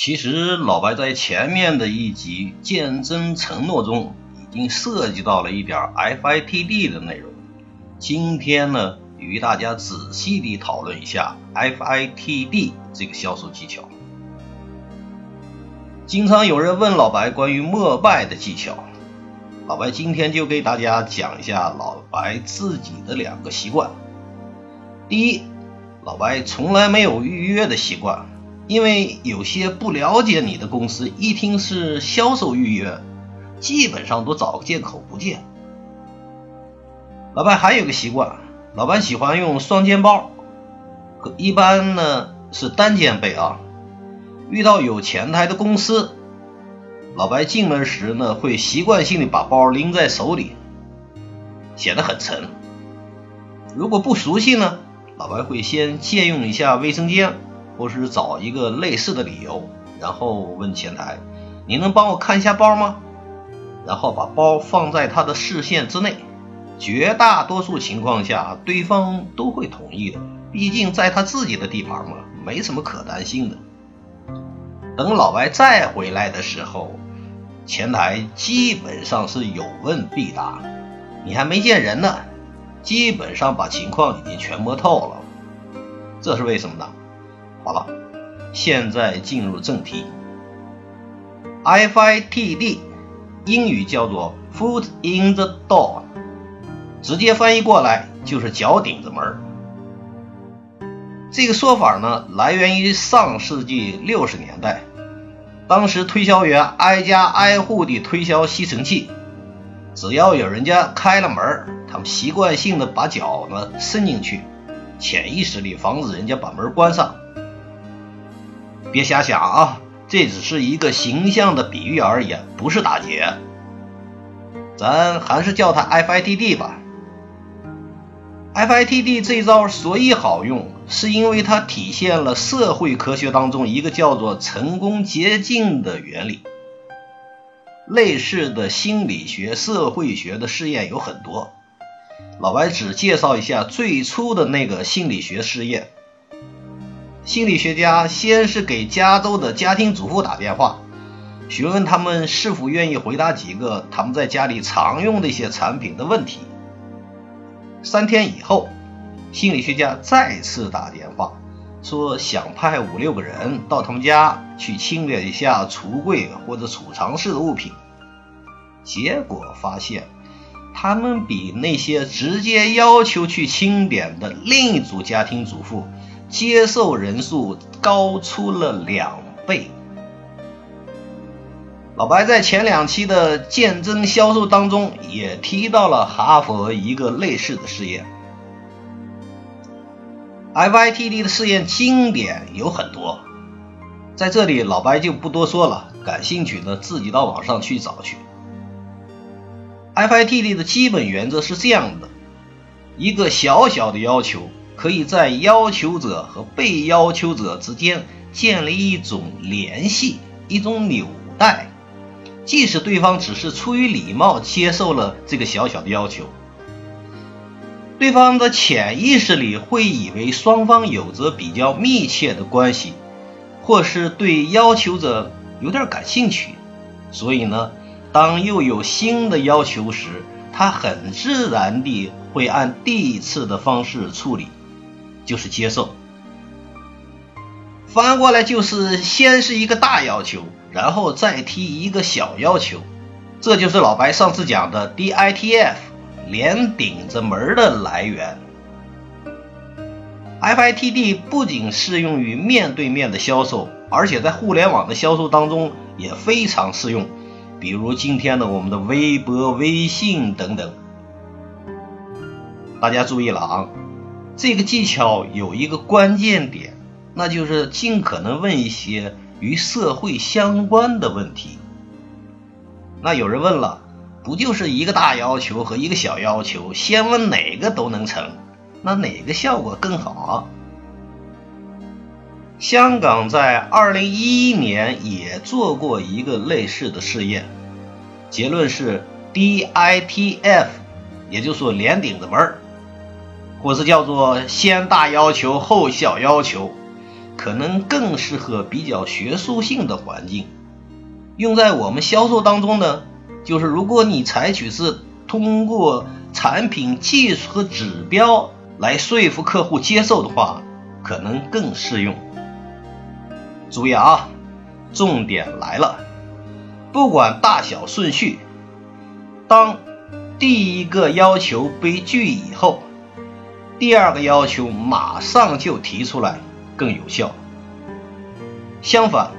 其实老白在前面的一集《见真承诺》中已经涉及到了一点 FITD 的内容。今天呢，与大家仔细地讨论一下 FITD 这个销售技巧。经常有人问老白关于默拜的技巧，老白今天就给大家讲一下老白自己的两个习惯。第一，老白从来没有预约的习惯。因为有些不了解你的公司，一听是销售预约，基本上都找个借口不见。老板还有个习惯，老板喜欢用双肩包，一般呢是单肩背啊。遇到有前台的公司，老白进门时呢会习惯性的把包拎在手里，显得很沉。如果不熟悉呢，老白会先借用一下卫生间。或是找一个类似的理由，然后问前台：“你能帮我看一下包吗？”然后把包放在他的视线之内。绝大多数情况下，对方都会同意的，毕竟在他自己的地盘嘛，没什么可担心的。等老白再回来的时候，前台基本上是有问必答，你还没见人呢，基本上把情况已经全摸透了。这是为什么呢？好了，现在进入正题。FITD 英语叫做 Foot in the Door，直接翻译过来就是脚顶子门。这个说法呢，来源于上世纪六十年代，当时推销员挨家挨户地推销吸尘器，只要有人家开了门，他们习惯性的把脚呢伸进去，潜意识里防止人家把门关上。别瞎想啊，这只是一个形象的比喻而已，不是打劫。咱还是叫它 FITD 吧。FITD 这招所以好用，是因为它体现了社会科学当中一个叫做成功捷径的原理。类似的心理学、社会学的试验有很多，老白只介绍一下最初的那个心理学试验。心理学家先是给加州的家庭主妇打电话，询问他们是否愿意回答几个他们在家里常用的一些产品的问题。三天以后，心理学家再次打电话，说想派五六个人到他们家去清理一下橱柜或者储藏室的物品。结果发现，他们比那些直接要求去清点的另一组家庭主妇。接受人数高出了两倍。老白在前两期的见证销售当中也提到了哈佛一个类似的试验。FITD 的试验经典有很多，在这里老白就不多说了，感兴趣的自己到网上去找去。FITD 的基本原则是这样的：一个小小的要求。可以在要求者和被要求者之间建立一种联系，一种纽带。即使对方只是出于礼貌接受了这个小小的要求，对方的潜意识里会以为双方有着比较密切的关系，或是对要求者有点感兴趣。所以呢，当又有新的要求时，他很自然地会按第一次的方式处理。就是接受，翻过来就是先是一个大要求，然后再提一个小要求，这就是老白上次讲的 DITF 连顶着门的来源。FITD 不仅适用于面对面的销售，而且在互联网的销售当中也非常适用，比如今天的我们的微博、微信等等。大家注意了啊！这个技巧有一个关键点，那就是尽可能问一些与社会相关的问题。那有人问了，不就是一个大要求和一个小要求，先问哪个都能成，那哪个效果更好啊？香港在二零一一年也做过一个类似的试验，结论是 DITF，也就是说连顶子门儿。或是叫做先大要求后小要求，可能更适合比较学术性的环境。用在我们销售当中呢，就是如果你采取是通过产品技术和指标来说服客户接受的话，可能更适用。注意啊，重点来了，不管大小顺序，当第一个要求被拒以后，第二个要求马上就提出来更有效。相反，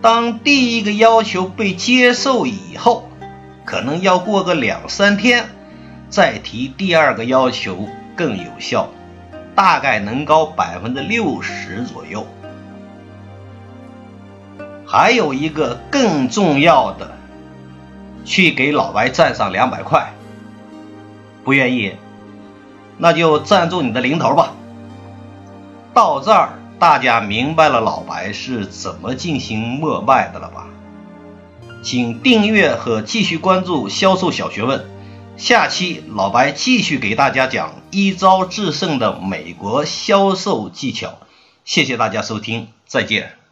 当第一个要求被接受以后，可能要过个两三天再提第二个要求更有效，大概能高百分之六十左右。还有一个更重要的，去给老白赞上两百块。不愿意，那就赞助你的零头吧。到这儿，大家明白了老白是怎么进行默卖的了吧？请订阅和继续关注销售小学问。下期老白继续给大家讲一招制胜的美国销售技巧。谢谢大家收听，再见。